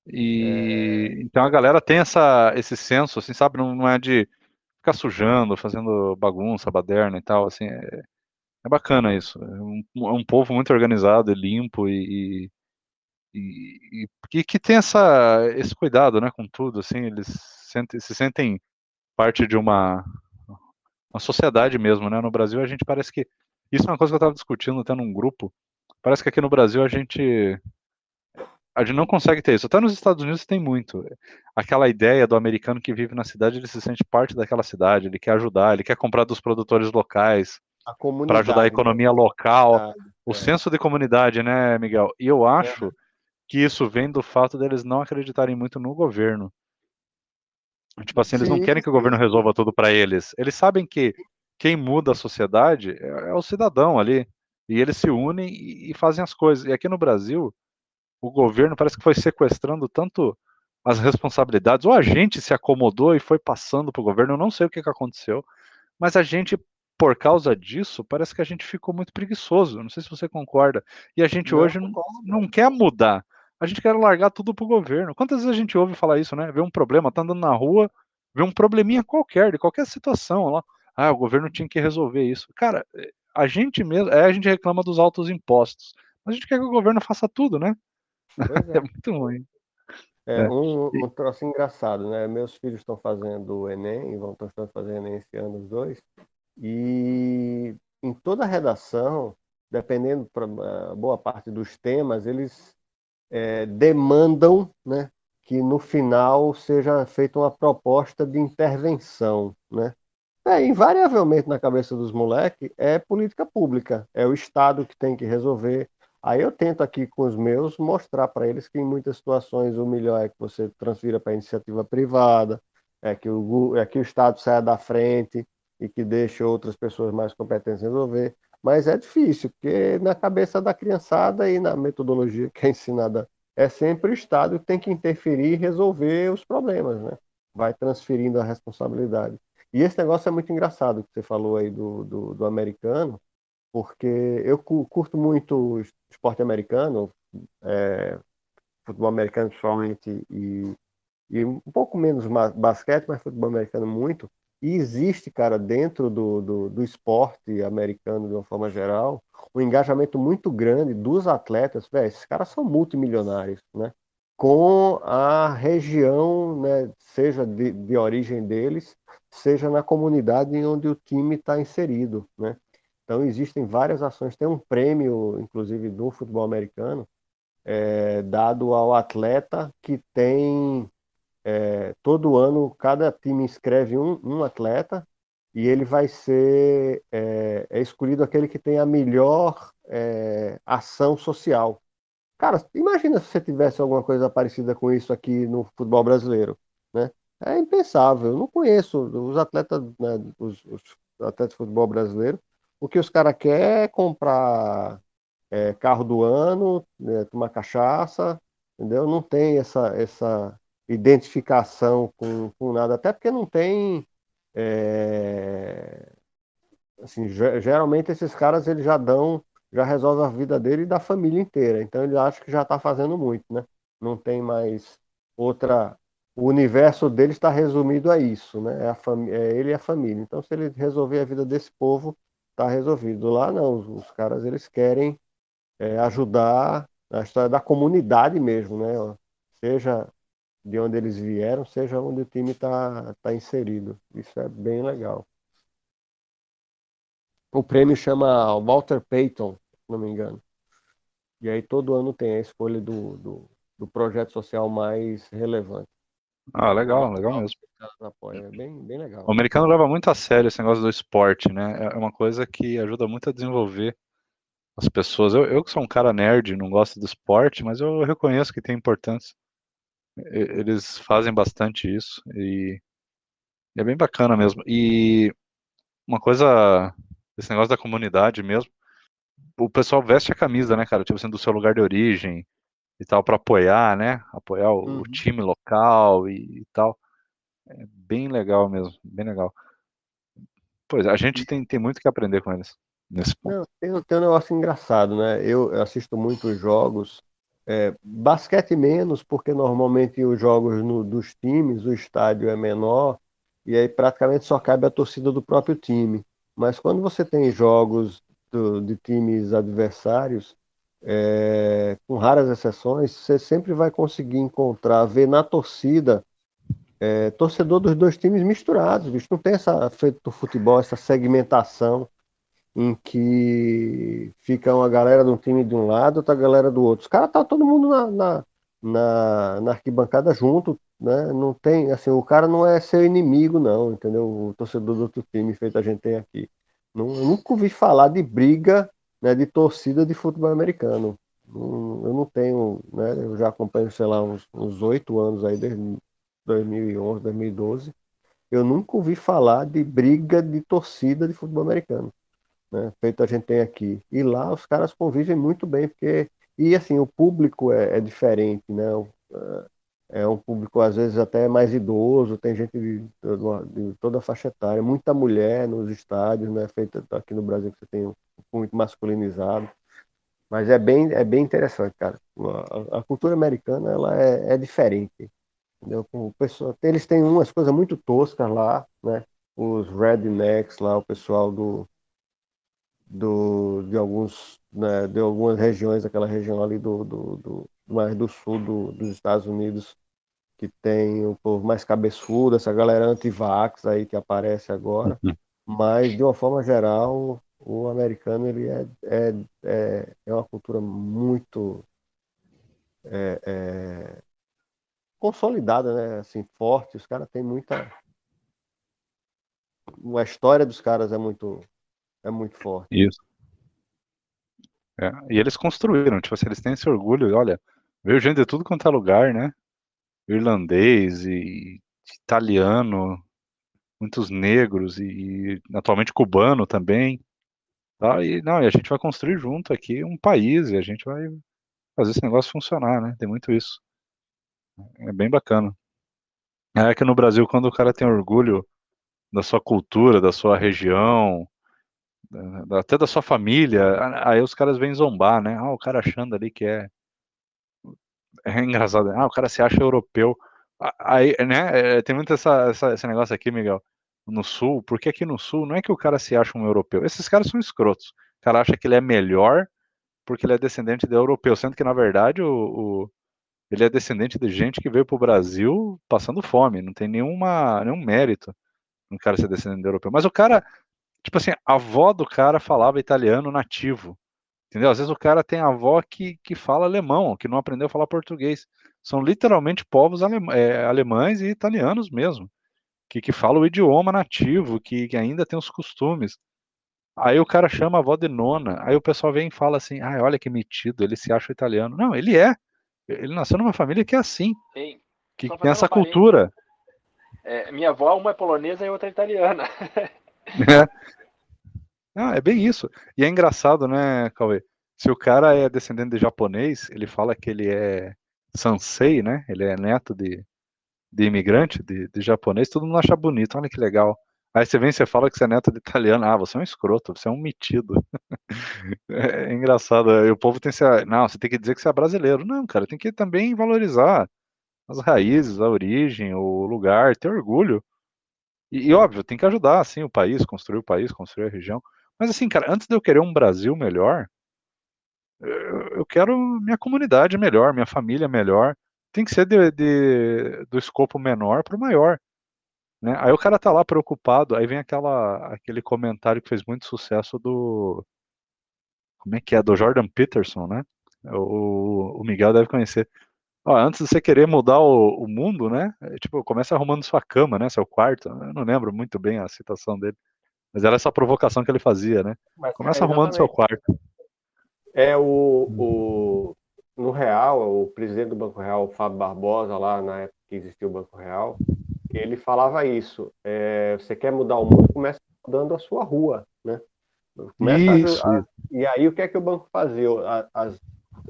E é... então a galera tem essa, esse senso, assim, sabe? Não, não é de ficar sujando, fazendo bagunça, baderna e tal, assim. É, é bacana isso. É um, é um povo muito organizado e limpo e, e, e, que tem essa, esse cuidado, né, com tudo, assim, eles sentem, se sentem parte de uma, uma sociedade mesmo, né, no Brasil a gente parece que, isso é uma coisa que eu estava discutindo até num grupo, parece que aqui no Brasil a gente a gente não consegue ter isso. Até nos Estados Unidos tem muito. Aquela ideia do americano que vive na cidade, ele se sente parte daquela cidade, ele quer ajudar, ele quer comprar dos produtores locais, para ajudar a né? economia local, o é. senso de comunidade, né, Miguel? E eu acho é. que isso vem do fato deles não acreditarem muito no governo. Tipo assim, eles sim, não querem que o governo resolva tudo para eles. Eles sabem que quem muda a sociedade é, é, o cidadão ali. E eles se unem e, e fazem as coisas. E aqui no Brasil, o governo parece que foi sequestrando tanto as responsabilidades, ou a gente se acomodou e foi passando para o governo, eu não sei o que, que aconteceu, mas a gente por causa disso, parece que a gente ficou muito preguiçoso. Não sei se você concorda. E a gente hoje não, não, quer mudar. A gente quer largar tudo pro governo. Quantas vezes a gente ouve falar isso, né? Vê um problema, tá andando na rua, vê um probleminha qualquer, de qualquer situação lá. Ah, o governo tinha que resolver isso. Cara, eh, a gente mesmo, é, a gente reclama dos altos impostos. Mas a gente quer que o governo faça tudo, né? <laughs> É. é. muito ruim. É, é. Um, um troço engraçado, né? Meus filhos estão fazendo o Enem, vão estar fazendo Enem esse ano, os dois. E em toda a redação, dependendo para boa parte dos temas, eles é, demandam né, que no final seja feita uma proposta de intervenção. Né? É, invariavelmente na cabeça dos moleques é política pública, é o Estado que tem que resolver. Aí eu tento aqui com os meus mostrar para eles que em muitas situações o melhor é que você transfira para iniciativa privada, é que o, é que o Estado saia da frente, e que deixa outras pessoas mais competentes resolver. Mas é difícil, porque na cabeça da criançada e na metodologia que é ensinada é sempre o Estado que tem que interferir e resolver os problemas, né? Vai transferindo a responsabilidade. E esse negócio é muito engraçado que você falou aí do, do, do americano, porque eu curto muito esporte americano, é, futebol americano principalmente, e, e um pouco menos basquete, mas futebol americano muito. E existe, cara, dentro do, do, do, esporte americano, de uma forma geral, um engajamento muito grande dos atletas. Véio, esses caras são multimilionários, né? Com a região, né, seja de, de origem deles, seja na comunidade em onde o time está inserido, né? Então, existem várias ações. Tem um prêmio, inclusive, do futebol americano, é, dado ao atleta que tem é, todo ano cada time inscreve um, um, atleta e ele vai ser é, é escolhido aquele que tem a melhor é, ação social. Cara, imagina se você tivesse alguma coisa parecida com isso aqui no futebol brasileiro, né? É impensável. Eu não conheço os atletas, né, os, os atletas de futebol brasileiro. O que os caras querem é comprar é, carro do ano, né, tomar cachaça, entendeu? Não tem essa, essa identificação com, com nada, até porque não tem. É, assim, geralmente esses caras eles já dão, já resolvem a vida dele e da família inteira. Então ele acha que já está fazendo muito, né? Não tem mais outra. O universo dele está resumido a isso, né? É, a fam... é ele e a família. Então, se ele resolver a vida desse povo, está resolvido. Lá não, os, os caras eles querem é, ajudar a história da comunidade mesmo, né? Seja de onde eles vieram, seja onde o time está tá inserido. Isso é bem legal. O prêmio chama Walter Payton, não me engano. E aí todo ano tem a escolha do, do, do projeto social mais relevante. Ah, legal, legal mesmo. É bem, bem legal. O americano leva muito a sério esse negócio do esporte, né? É uma coisa que ajuda muito a desenvolver as pessoas. Eu, eu que sou um cara nerd, não gosto do esporte, mas eu reconheço que tem importância. Eles fazem bastante isso e é bem bacana mesmo. E uma coisa, esse negócio da comunidade mesmo, o pessoal veste a camisa, né, cara? Tipo assim, do seu lugar de origem e tal, para apoiar, né? Apoiar o, uhum. o time local e, e, tal. É bem legal mesmo, bem legal. Pois, a gente tem, tem muito que aprender com eles nesse ponto. Não, tem, tem um negócio engraçado, né? Eu assisto muitos jogos é, basquete menos, porque normalmente os jogos no, dos times, o estádio é menor, e aí praticamente só cabe a torcida do próprio time. Mas quando você tem jogos do, de times adversários, é, com raras exceções, você sempre vai conseguir encontrar, ver na torcida é, torcedor dos dois times misturados, bicho. Não tem essa feito do futebol, essa segmentação em que fica uma galera de um time de um lado, outra galera do outro. Os caras tá todo mundo na, na, na, na, arquibancada junto, né? Não tem, assim, o cara não é seu inimigo, não, entendeu? O torcedor do outro time, feito a gente tem aqui. Não, nunca ouvi falar de briga, né, de torcida de futebol americano. Não, eu não tenho, né? Eu já acompanho, sei lá, uns oito anos aí, desde 2011, 2012. Eu nunca ouvi falar de briga de torcida de futebol americano né, feito a gente tem aqui. E lá os caras convivem muito bem, porque. E assim, o público é, é diferente, né? É, um público, às vezes, até mais idoso, tem gente de, de toda a faixa etária, muita mulher nos estádios, né? Feito aqui no Brasil, que você tem um muito masculinizado. Mas é bem, é bem interessante, cara. A, a cultura americana, ela é, é diferente. Entendeu? Com pessoa, eles têm umas coisas muito toscas lá, né? Os rednecks lá, o pessoal do, do, de, alguns, né, de algumas regiões, aquela região ali do, do, do mais do sul do, dos Estados Unidos, que tem o povo mais cabeçudo, essa galera anti-vax aí que aparece agora. Uhum. Mas, de uma forma geral, o americano ele é, é, é, é uma cultura muito é, é, consolidada, né? Assim, forte. Os caras têm muita. A história dos caras é muito é muito forte. Isso. É, e eles construíram, tipo assim, eles têm esse orgulho, olha, veio gente de tudo quanto é lugar, né? Irlandês e italiano, muitos negros e, e atualmente cubano também. Tá? E, não, e a gente vai construir junto aqui um país e a gente vai fazer esse negócio funcionar, né? Tem muito isso. É bem bacana. É que no Brasil, quando o cara tem orgulho da sua cultura, da sua região, até da sua família, aí os caras vêm zombar, né? Ah, o cara achando ali que é. É engraçado. Ah, o cara se acha europeu. Aí, né? É, tem muito essa, essa, esse negócio aqui, Miguel, no sul, porque aqui no sul não é que o cara se acha um europeu. Esses caras são escrotos. O cara acha que ele é melhor porque ele é descendente de europeu, sendo que na verdade o, o ele é descendente de gente que veio para o Brasil passando fome. Não tem nenhuma, nenhum mérito no cara ser descendente de europeu. Mas o cara Tipo assim, a avó do cara falava italiano nativo. Entendeu? Às vezes o cara tem avó que, que fala alemão, que não aprendeu a falar português. São literalmente povos alema, é, alemães e italianos mesmo, que, que falam o idioma nativo, que, que ainda tem os costumes. Aí o cara chama a avó de nona. Aí o pessoal vem e fala assim: ah, olha que metido, ele se acha italiano. Não, ele é. Ele nasceu numa família que é assim. Ei, que tem essa cultura. É, minha avó, uma é polonesa e outra é italiana. <laughs> É. Ah, é bem isso. E é engraçado, né, Cauê? Se o cara é descendente de japonês, ele fala que ele é sansei, né? Ele é neto de, de imigrante, de, de japonês, todo mundo acha bonito, olha que legal. Aí você vem e você fala que você é neto de italiano, ah, você é um escroto, você é um metido. <laughs> É, engraçado, e o povo tem que ser, não, você tem que dizer que você é brasileiro. Não, cara, tem que também valorizar as raízes, a origem, o lugar, ter orgulho. E, e óbvio, tem que ajudar, assim, o país, construir o país, construir a região. Mas assim, cara, antes de eu querer um Brasil melhor, eu, eu quero minha comunidade melhor, minha família melhor. Tem que ser de, de do escopo menor para o maior. Né? Aí o cara tá lá preocupado, aí vem aquela, aquele comentário que fez muito sucesso do. Como é que é? Do Jordan Peterson, né? O, o Miguel deve conhecer. Ó, antes de você querer mudar o, o mundo, né? é, tipo, começa arrumando sua cama, né? Seu quarto. Eu não lembro muito bem a citação dele. Mas era essa provocação que ele fazia, né? Mas, Começa é, arrumando seu quarto. É o, o no Real, o presidente do Banco Real, Fábio Barbosa, lá na época que existiu o Banco Real, ele falava isso. é, você quer mudar o mundo, começa mudando a sua rua, né? Começa Isso, a- e aí o que é que o banco fazia? As,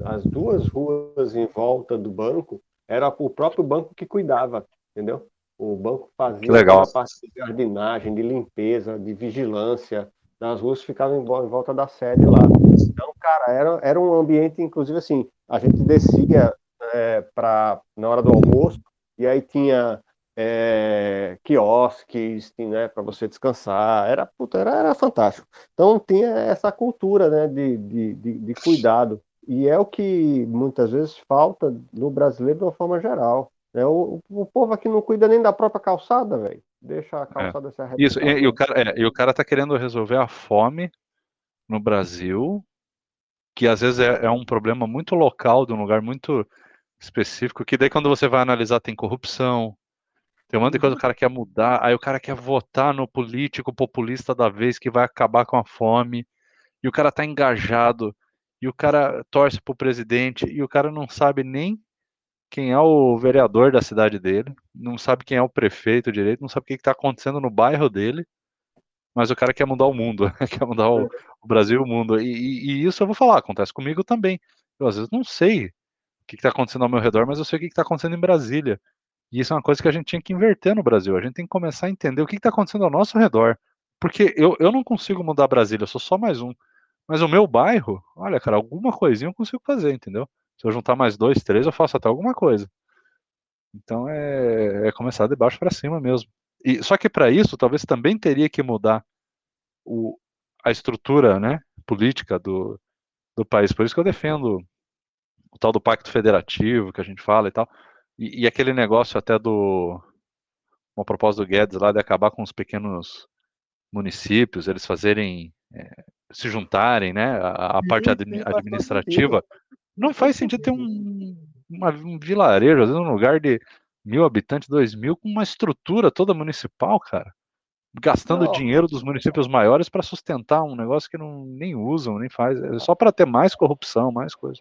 as duas ruas em volta do banco era o próprio banco que cuidava, entendeu? O banco fazia Que legal. toda a parte de jardinagem, de limpeza, de vigilância das ruas ficavam em vo- em volta da sede lá. Então, cara, era, era um ambiente, inclusive assim, a gente descia é, pra, na hora do almoço e aí tinha é, quiosques, né, para você descansar, era, puta, era, era fantástico. Então tinha essa cultura né, de, de, de, de cuidado. E é o que muitas vezes falta no brasileiro de uma forma geral. Né? O, o povo aqui não cuida nem da própria calçada, velho. Deixa a calçada se arrebentar. Isso, e, e o cara, é, e o cara tá querendo resolver a fome no Brasil, que às vezes é, é um problema muito local, de um lugar muito específico, que daí quando você vai analisar tem corrupção, tem um monte de coisa que o cara quer mudar, aí o cara quer votar no político populista da vez que vai acabar com a fome, e o cara tá engajado, e o cara torce pro presidente, e o cara não sabe nem quem é o vereador da cidade dele, não sabe quem é o prefeito direito, não sabe o que está acontecendo no bairro dele, mas o cara quer mudar o mundo, <laughs> quer mudar o, o Brasil e o mundo. E, e- e isso eu vou falar, acontece comigo também. Eu às vezes não sei o que está acontecendo ao meu redor, mas eu sei o que está acontecendo em Brasília. E isso é uma coisa que a gente tinha que inverter no Brasil. A gente tem que começar a entender o que está acontecendo ao nosso redor. Porque eu, eu não consigo mudar Brasília, eu sou só mais um. Mas o meu bairro, olha, cara, alguma coisinha eu consigo fazer, entendeu? Se eu juntar mais dois, três, eu faço até alguma coisa. Então é, é começar de baixo para cima mesmo. E só que para isso, talvez também teria que mudar o, a estrutura, né, política do, do país. Por isso que eu defendo o tal do pacto federativo que a gente fala e tal. E, e aquele negócio até do uma proposta do Guedes lá de acabar com os pequenos municípios, eles fazerem é, se juntarem, né, a, a parte administrativa. Não faz sentido ter um, uma- um vilarejo, às vezes um lugar de mil habitantes, dois mil, com uma estrutura toda municipal, cara. Gastando Não. dinheiro dos municípios maiores para sustentar um negócio que não nem usam, nem faz. É só para ter mais corrupção, mais coisa.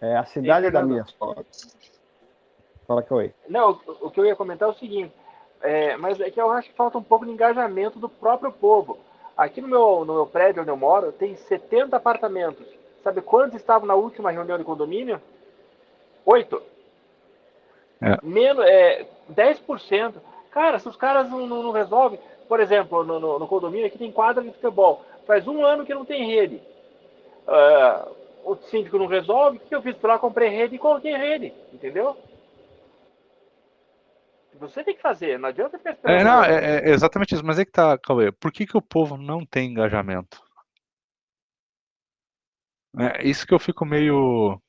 É a cidade Ei, da minha. Fala que oi. Não, o, o que eu ia comentar é o seguinte, é, mas é que eu acho que falta um pouco de engajamento do próprio povo. Aqui no meu, no meu prédio onde eu moro, tem 70 apartamentos. Sabe quantos estavam na última reunião de condomínio? Oito. É. Menos, é, 10%. Cara, se os caras não, não, não resolvem, por exemplo, no, no, no condomínio aqui tem quadra de futebol. Faz um ano que não tem rede. Ah, o síndico não resolve, o que eu fiz? Fui lá, comprei rede e coloquei rede, entendeu? Você tem que fazer, não adianta ficar esperando. É, não, é, é exatamente isso. Mas é que tá, Cauê. Por que, que o povo não tem engajamento? É isso que eu fico meio.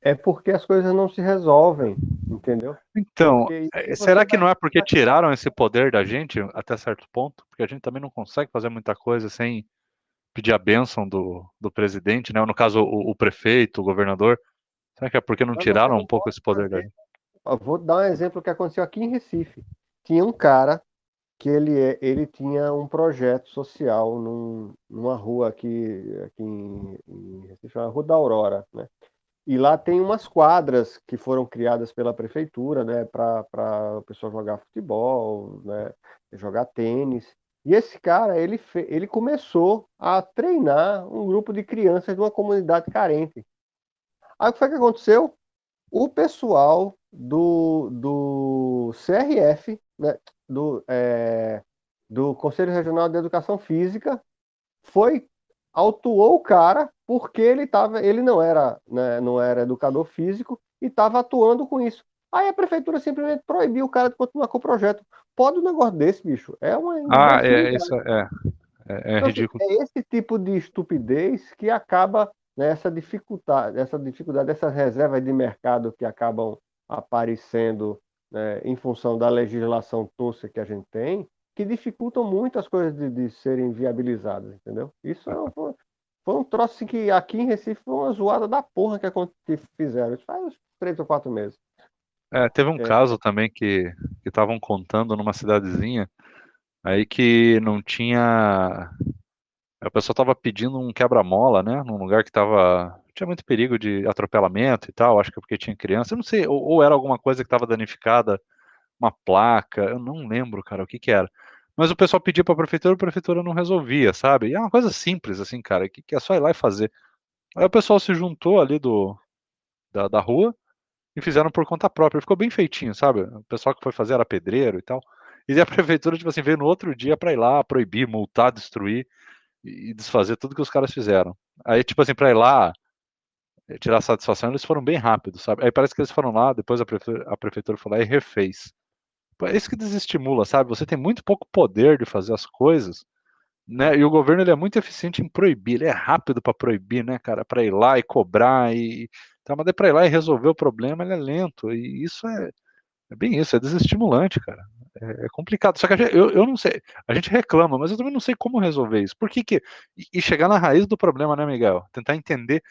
É porque as coisas não se resolvem, entendeu? Então, é, será que não é porque tiraram esse poder da gente até certo ponto? Porque a gente também não consegue fazer muita coisa sem pedir a bênção do, do presidente, né? No caso, o, o prefeito, o governador. Será que é porque não tiraram um pouco esse poder da gente? Ó, Vou dar um exemplo que aconteceu aqui em Recife. Tinha um cara que ele, é, ele tinha um projeto social num, numa rua aqui, aqui em, em Rua da Aurora, né? E lá tem umas quadras que foram criadas pela prefeitura, né, para o pessoal jogar futebol, né, jogar tênis. E esse cara, ele, ele começou a treinar um grupo de crianças de uma comunidade carente. Aí o que foi que aconteceu? O pessoal do, do CRF, né, do, é, do Conselho Regional de Educação Física, foi autuou o cara porque ele tava, ele não era, né, não era educador físico e estava atuando com isso. Aí a prefeitura simplesmente proibiu o cara de continuar com o projeto. Pode um negócio desse, bicho? É uma. Ah, é, isso é, é, é então, assim, ridículo. É esse tipo de estupidez que acaba nessa né, dificuldade, essa dificuldade, essas reservas de mercado que acabam aparecendo né, em função da legislação tosca que a gente tem, que dificultam muito as coisas de, de serem viabilizadas, entendeu? Isso é foi um troço assim, que aqui em Recife foi uma zoada da porra que, que fizeram. Isso faz uns três ou quatro meses. É, teve um é. caso também que estavam contando numa cidadezinha aí que não tinha. A pessoa estava pedindo um quebra-mola, né? Num lugar que tava. Tinha muito perigo de atropelamento e tal, acho que é porque tinha criança. Eu não sei, ou, ou era alguma coisa que estava danificada, uma placa, eu não lembro, cara, o que que era. Mas o pessoal pedia para a prefeitura, a prefeitura não resolvia, sabe? E é uma coisa simples, assim, cara, que, que é só ir lá e fazer. Aí o pessoal se juntou ali do, da, da rua e fizeram por conta própria. Ficou bem feitinho, sabe? O pessoal que foi fazer era pedreiro e tal. E a <laughs> prefeitura, tipo assim, veio no outro dia para ir lá, proibir, multar, destruir e desfazer tudo que os caras fizeram. Aí, tipo assim, para ir lá tirar satisfação, eles foram bem rápidos, sabe? Aí parece que eles foram lá, depois a prefeitura, a prefeitura foi lá e refez. É isso que desestimula, sabe? Você tem muito pouco poder de fazer as coisas, né? E o governo ele é muito eficiente em proibir, ele é rápido para proibir, né, cara? Para ir lá e cobrar e tá, mas para ir lá e resolver o problema, ele é lento e isso é, é bem isso, é desestimulante, cara. É, é complicado. Só que gente, eu, eu não sei, a gente reclama, mas eu também não sei como resolver isso. Por que que e chegar na raiz do problema, né, Miguel? Tentar entender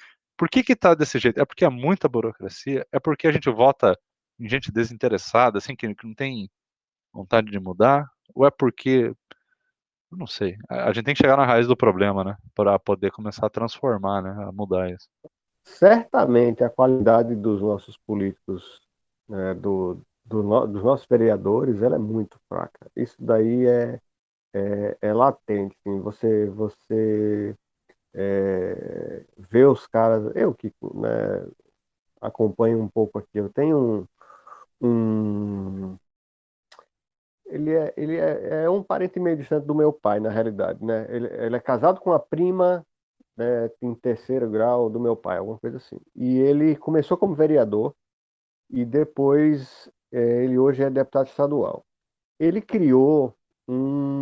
por que que tá desse jeito? É porque é muita burocracia? É porque a gente vota em gente desinteressada, assim, que, não tem vontade de mudar? Ou é porque. Eu não sei. A gente tem que chegar na raiz do problema, né? Para poder começar a transformar, né? A mudar isso. Certamente a qualidade dos nossos políticos, né, do, do no, dos nossos vereadores, ela é muito fraca. Isso daí é, é, é latente. Assim. Você, você é, vê os caras. Eu que né, acompanho um pouco aqui, eu tenho um, um ele é, ele é, é, um parente meio distante do meu pai, na realidade, né? Ele, ele é casado com a prima né, em terceiro grau do meu pai, alguma coisa assim. E ele começou como vereador e depois é, ele hoje é deputado estadual. Ele criou um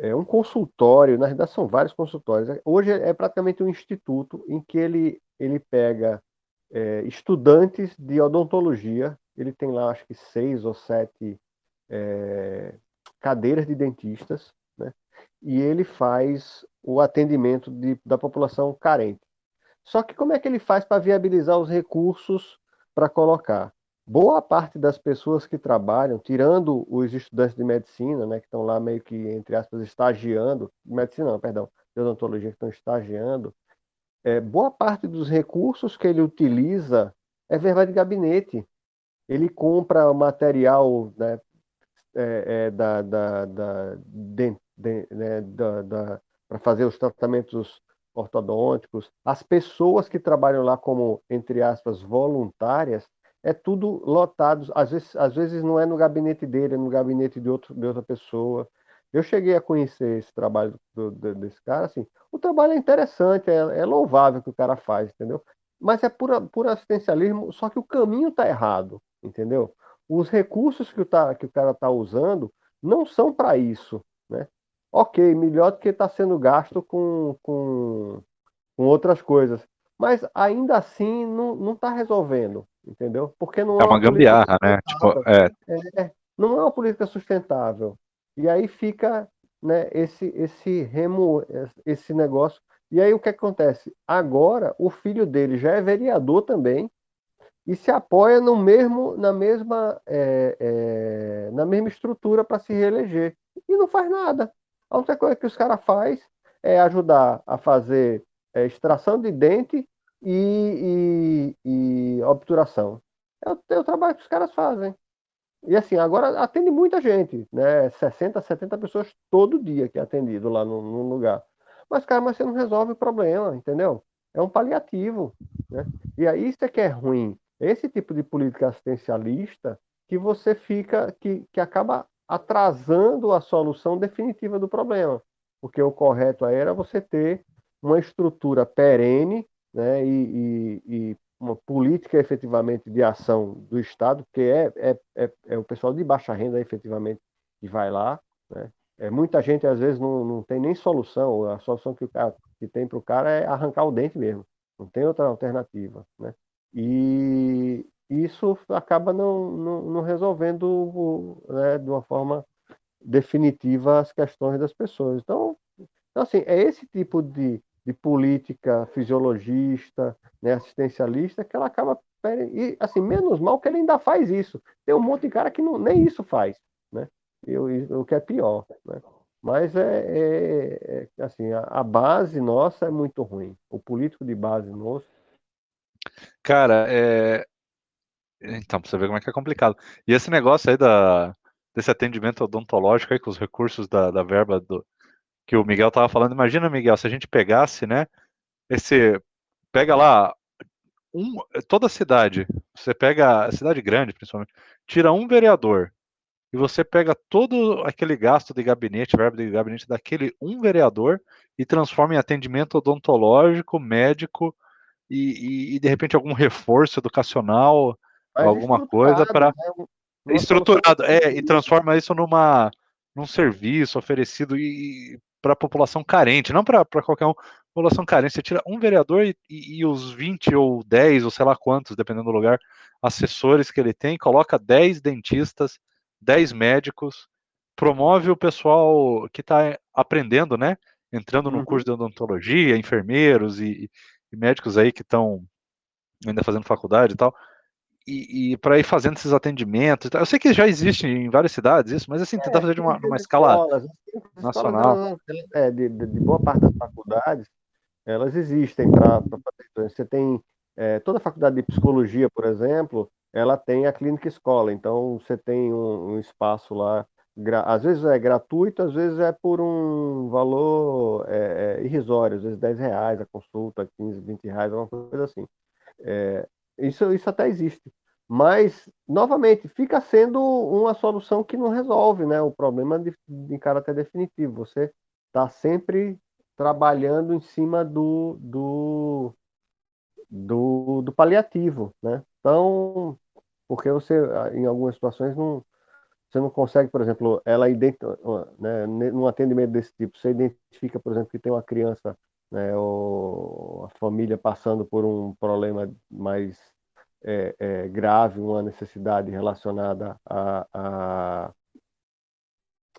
é um consultório, na verdade são vários consultórios. Hoje é praticamente um instituto em que ele ele pega é, estudantes de odontologia ele tem lá acho que seis ou sete é, cadeiras de dentistas, né? e ele faz o atendimento de, da população carente. Só que como é que ele faz para viabilizar os recursos para colocar? Boa parte das pessoas que trabalham, tirando os estudantes de medicina, né, que estão lá meio que, entre aspas, estagiando, medicina não, perdão, de odontologia que estão estagiando, é, boa parte dos recursos que ele utiliza é verba de gabinete ele compra material né, é, é, da, da, da, né, da para fazer os tratamentos ortodônticos. As pessoas que trabalham lá como, entre aspas, voluntárias, é tudo lotado. Às vezes, às vezes não é no gabinete dele, é no gabinete de, outro, de outra pessoa. Eu cheguei a conhecer esse trabalho do, do, desse cara, assim, o trabalho é interessante, é, é louvável que o cara faz, entendeu? Mas é por, por assistencialismo, só que o caminho está errado entendeu? Os recursos que o, tá, que o cara está usando não são para isso, né? Ok, melhor do que está sendo gasto com, com, com outras coisas, mas ainda assim não está resolvendo, entendeu? Porque não é, é uma, uma gambiarra, né? Tipo, é... É, não é uma política sustentável. E aí fica né, esse, esse remo, esse negócio. E aí o que acontece? Agora o filho dele já é vereador também, e se apoia no mesmo, na, mesma, é, é, na mesma estrutura para se reeleger. E não faz nada. A única coisa que os caras faz é ajudar a fazer é, extração de dente e, e, e obturação. É o, é o, trabalho que os caras fazem. E assim, agora atende muita gente, né? 60, 70 pessoas todo dia que é atendido lá no, no lugar. Mas, cara, mas você não resolve o problema, entendeu? É um paliativo. Né? E aí isso é que é ruim. Esse tipo de política assistencialista que você fica, que, que acaba atrasando a solução definitiva do problema. Porque o correto aí era você ter uma estrutura perene né, e, e, e uma política efetivamente de ação do Estado, porque é, é, é, é, o pessoal de baixa renda efetivamente que vai lá. Né? É, muita gente às vezes não, não tem nem solução, a solução que, o cara, que tem para o cara é arrancar o dente mesmo, não tem outra alternativa. Né? E isso acaba não, não, não resolvendo né, de uma forma definitiva as questões das pessoas. Então, então assim, é esse tipo de, de política fisiologista, né, assistencialista, que ela acaba. E, assim, menos mal que ele ainda faz isso. Tem um monte de cara que não, nem isso faz, né? O que é pior, né? Mas é, é, é assim, a, a, base nossa é muito ruim. O político de base nosso. Cara, é... então, pra você ver como é que é complicado. E esse negócio aí da, desse atendimento odontológico aí com os recursos da, da verba do, que o Miguel estava falando. Imagina, Miguel, se a gente pegasse, né? Esse pega lá um, toda a cidade, você pega a cidade grande, principalmente, tira um vereador e você pega todo aquele gasto de gabinete, verbo de gabinete daquele um vereador e transforma em atendimento odontológico, médico e, e, e de repente algum reforço educacional, Mas alguma coisa para né? estruturado, é, e transforma isso numa num serviço oferecido e, para a população carente, não para qualquer um, população carente. Você tira um vereador e, e, os 20 ou 10, ou sei lá quantos, dependendo do lugar, assessores que ele tem, coloca 10 dentistas, 10 médicos, promove o pessoal que está aprendendo, né? Entrando no uhum. curso de odontologia, enfermeiros e, e médicos aí que estão ainda fazendo faculdade e tal e, e para ir fazendo esses atendimentos. Eu sei que já existe em várias cidades isso, mas assim, tentar é, fazer de uma, uma escala escolas, nacional. É, de, de, de, boa parte das faculdades, elas existem para fazer. Você tem é, toda a faculdade de psicologia, por exemplo, ela tem a clínica escola, então você tem um, um espaço lá. Às vezes é gratuito, às vezes é por um valor é, é, irrisório, às vezes 10 reais a consulta, 15, 20 reais, alguma coisa assim. É, isso, isso até existe. Mas, novamente, fica sendo uma solução que não resolve né, o problema de, de caráter definitivo. Você está sempre trabalhando em cima do, do, do, do, paliativo. Né? Então, porque você, em algumas situações, não, você não consegue, por exemplo, ela né, num atendimento desse tipo, você identifica, por exemplo, que tem uma criança, né, ou a família passando por um problema mais é, é, grave, uma necessidade relacionada a, a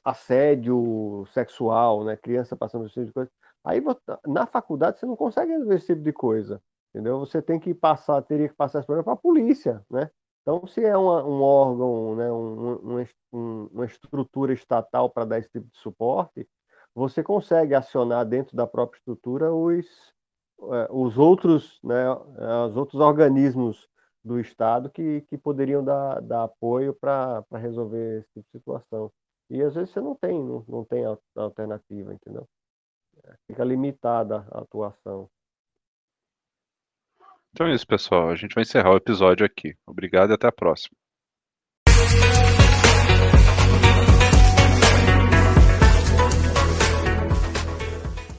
assédio sexual, né? Criança passando por esse tipo de coisa. Aí na faculdade você não consegue ver esse tipo de coisa, entendeu? Você tem que passar, teria que passar esse problema para a polícia, né? Então, se é uma, um órgão, né, um, um, uma estrutura estatal para dar esse tipo de suporte, você consegue acionar dentro da própria estrutura os, é, os outros, né, os outros organismos do Estado que, que poderiam dar, dar apoio para resolver esse tipo de situação. E às vezes você não tem, não, não tem alternativa, entendeu? Fica limitada a atuação. Então é isso, pessoal. A gente vai encerrar o episódio aqui. Obrigado e até a próxima.